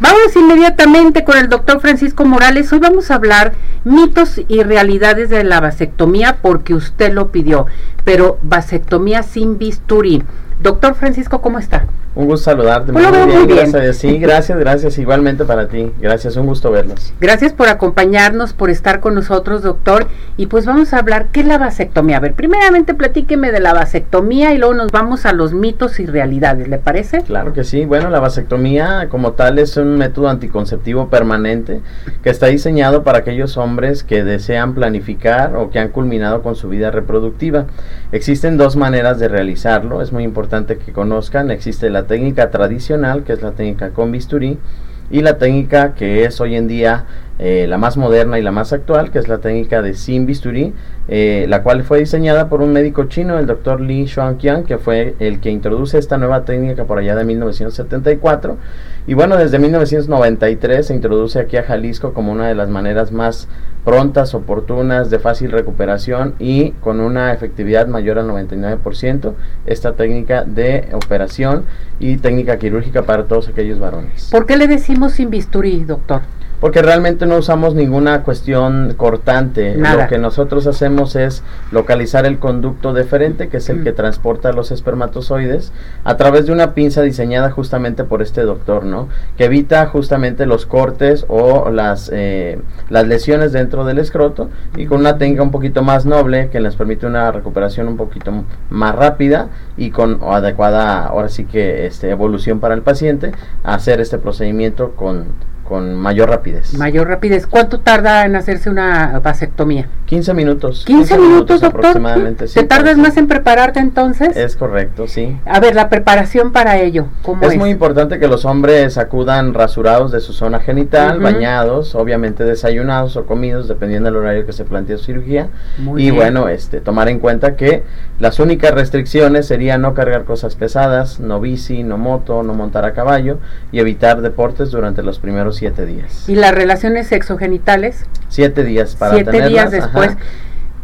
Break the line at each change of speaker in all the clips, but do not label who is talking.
Vamos inmediatamente con el doctor Francisco Morales. Hoy vamos a hablar mitos y realidades de la vasectomía porque usted lo pidió, pero vasectomía sin bisturí. Doctor Francisco, ¿cómo está?
Un gusto saludarte.
Pues muy, bien,
Gracias. Sí, gracias, gracias. Igualmente para ti. Gracias, un gusto verlos.
Gracias por acompañarnos, por estar con nosotros, doctor. Y pues vamos a hablar, ¿qué es la vasectomía? A ver, primeramente platíqueme de la vasectomía y luego nos vamos a los mitos y realidades, ¿le parece?
Claro que sí. Bueno, la vasectomía como tal es un método anticonceptivo permanente que está diseñado para aquellos hombres que desean planificar o que han culminado con su vida reproductiva. Existen dos maneras de realizarlo, es muy importante que conozcan. Existe la técnica tradicional, que es la técnica con bisturí, y la técnica que es hoy en día eh, la más moderna y la más actual, que es la técnica de sin bisturí, eh, la cual fue diseñada por un médico chino, el doctor Li Shuangqian, que fue el que introduce esta nueva técnica por allá de 1974. Y bueno, desde 1993 se introduce aquí a Jalisco como una de las maneras más prontas, oportunas, de fácil recuperación y con una efectividad mayor al 99%, esta técnica de operación y técnica quirúrgica para todos aquellos varones.
¿Por qué le decimos sin bisturí, doctor?
Porque realmente no usamos ninguna cuestión cortante. Lo que nosotros hacemos es localizar el conducto deferente, que es el que transporta los espermatozoides, a través de una pinza diseñada justamente por este doctor, ¿no? Que evita justamente los cortes o las, eh, las lesiones dentro del escroto y con una técnica un poquito más noble que les permite una recuperación un poquito más rápida y con adecuada, ahora sí que este, evolución para el paciente, hacer este procedimiento con con mayor rapidez.
Mayor rapidez. ¿Cuánto tarda en hacerse una vasectomía?
15 minutos.
15, minutos, doctor. Aproximadamente, ¿Te tardas más en prepararte entonces?
Es correcto, sí.
A ver, la preparación para ello, ¿cómo
es? Es muy importante que los hombres acudan rasurados de su zona genital, bañados, obviamente desayunados o comidos, dependiendo del horario que se plantea su cirugía. y bueno, este, tomar en cuenta que las únicas restricciones serían no cargar cosas pesadas, no bici, no moto, no montar a caballo y evitar deportes durante los primeros siete días.
¿Y las relaciones sexogenitales?
Siete días para
Siete días después.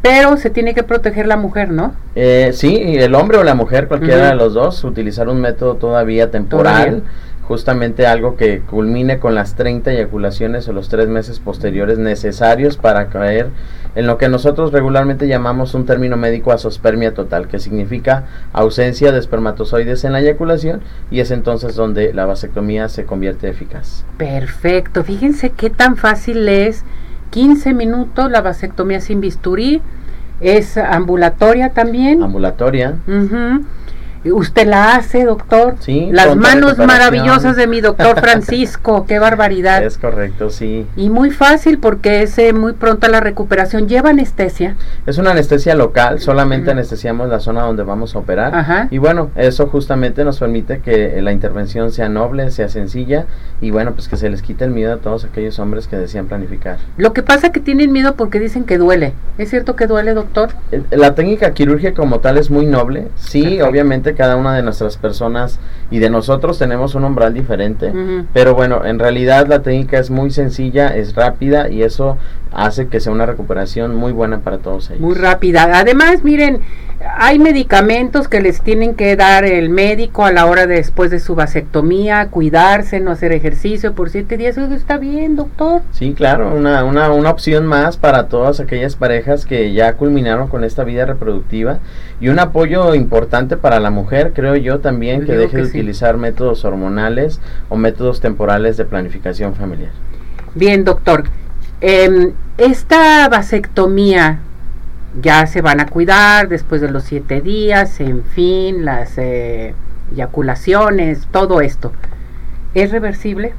Pero se tiene que proteger la mujer, ¿no?
Eh, sí, el hombre o la mujer, cualquiera de los dos, utilizar un método todavía temporal justamente algo que culmine con las 30 eyaculaciones o los tres meses posteriores necesarios para caer en lo que nosotros regularmente llamamos un término médico asospermia total, que significa ausencia de espermatozoides en la eyaculación y es entonces donde la vasectomía se convierte eficaz.
Perfecto, fíjense qué tan fácil es 15 minutos la vasectomía sin bisturí, es ambulatoria también.
Ambulatoria.
Usted la hace, doctor.
Sí.
Las manos maravillosas de mi doctor Francisco, qué barbaridad.
Es correcto, sí.
Y muy fácil porque es eh, muy pronta la recuperación. ¿Lleva anestesia?
Es una anestesia local, solamente anestesiamos la zona donde vamos a operar. Ajá. Y bueno, eso justamente nos permite que la intervención sea noble, sea sencilla y bueno, pues que se les quite el miedo a todos aquellos hombres que desean planificar.
Lo que pasa es que tienen miedo porque dicen que duele. ¿Es cierto que duele, doctor?
Eh, la técnica quirúrgica como tal es muy noble. Sí, obviamente cada una de nuestras personas y de nosotros tenemos un umbral diferente, pero bueno, en realidad la técnica es muy sencilla, es rápida y eso hace que sea una recuperación muy buena para todos ellos.
Muy rápida. Además, miren, hay medicamentos que les tienen que dar el médico a la hora después de su vasectomía, cuidarse, no hacer ejercicio por siete días. Eso está bien, doctor.
Sí, claro, una, una, una opción más para todas aquellas parejas que ya culminaron con esta vida reproductiva y un apoyo importante para la mujer, creo yo también, que deje de utilizar métodos hormonales o métodos temporales de planificación familiar.
Bien, doctor. Eh, esta vasectomía ya se van a cuidar después de los siete días, en fin, las eh, eyaculaciones, todo esto. ¿Es reversible?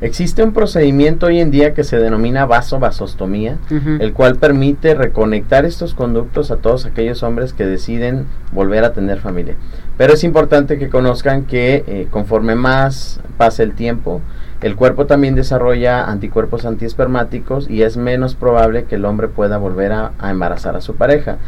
Existe un procedimiento hoy en día que se denomina vasovasostomía, el cual permite reconectar estos conductos a todos aquellos hombres que deciden volver a tener familia. Pero es importante que conozcan que eh, conforme más pase el tiempo, el cuerpo también desarrolla anticuerpos antiespermáticos y es menos probable que el hombre pueda volver a, embarazar a su pareja.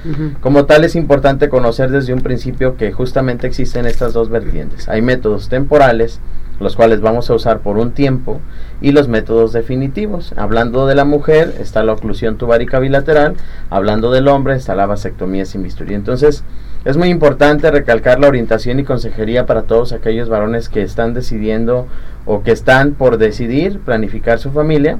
Como tal es importante conocer desde un principio que justamente existen estas dos vertientes. Hay métodos temporales, los cuales vamos a usar por un tiempo, y los métodos definitivos. Hablando de la mujer está la oclusión tubárica bilateral, hablando del hombre está la vasectomía sin bisturí. Entonces, Es muy importante recalcar la orientación y consejería para todos aquellos varones que están decidiendo o que están por decidir planificar su familia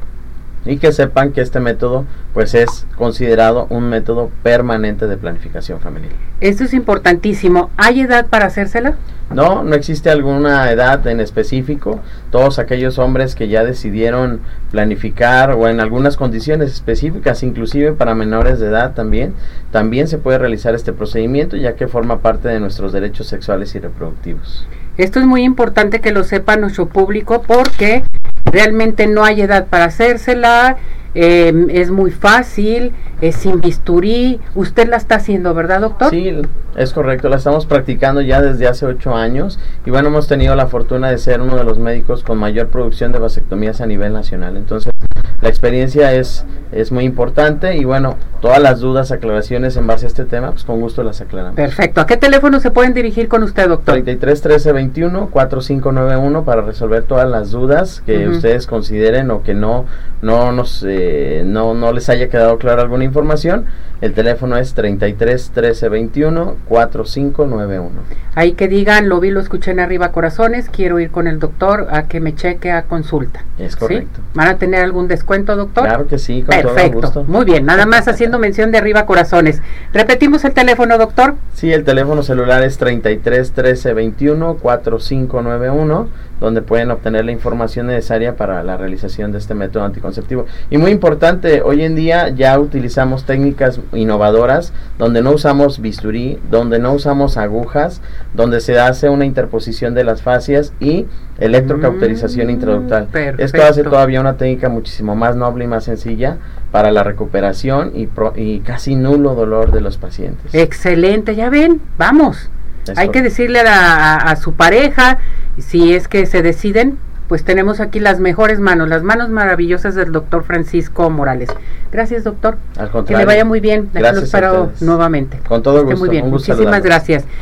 y que sepan que este método pues es considerado un método permanente de planificación familiar.
Esto es importantísimo. ¿Hay edad para hacérsela?
No, no existe alguna edad en específico. Todos aquellos hombres que ya decidieron planificar o en algunas condiciones específicas, inclusive para menores de edad también, también se puede realizar este procedimiento ya que forma parte de nuestros derechos sexuales y reproductivos.
Esto es muy importante que lo sepa nuestro público porque realmente no hay edad para hacérsela, eh, es muy fácil, es sin bisturí. Usted la está haciendo, ¿verdad, doctor?
Sí, es correcto, la estamos practicando ya desde hace ocho años y bueno, hemos tenido la fortuna de ser uno de los médicos con mayor producción de vasectomías a nivel nacional. Entonces, la experiencia es, es muy importante y bueno, todas las dudas, aclaraciones en base a este tema, pues con gusto las aclaramos.
Perfecto. ¿A qué teléfono se pueden dirigir con usted, doctor?
33 13 21 4591 para resolver todas las dudas que ustedes consideren o que no no nos eh, no, no les haya quedado clara alguna información. El teléfono es 33 13 21 4591.
Ahí que digan, lo vi, lo escuché en arriba corazones, quiero ir con el doctor a que me cheque a consulta.
Es
¿Sí?
correcto.
¿Van a tener algún descuento, doctor?
Claro que sí, con todo
Perfecto.
gusto.
Muy bien, nada más haciendo mención de arriba corazones. Repetimos el teléfono, doctor.
Sí, el teléfono celular es 33 13 21 4591, donde pueden obtener la información necesaria para la realización de este método anticonceptivo. Y muy importante, hoy en día ya utilizamos técnicas innovadoras donde no usamos bisturí, donde no usamos agujas, donde se hace una interposición de las fascias y electrocauterización
Mm,
intraductal. Esto hace todavía una técnica muchísimo más noble y más sencilla para la recuperación y, pro- y casi nulo dolor de los pacientes.
Excelente, ya ven, vamos. Hay que decirle a, la- a- su pareja, si es que se deciden, pues tenemos aquí las mejores manos, las manos maravillosas del doctor Francisco Morales. Gracias, doctor.
Al
Que le vaya muy bien. Aquí
Gracias
lo espero nuevamente.
Con todo gusto.
muy bien.
un
Muchísimas
saludarlos.
gracias.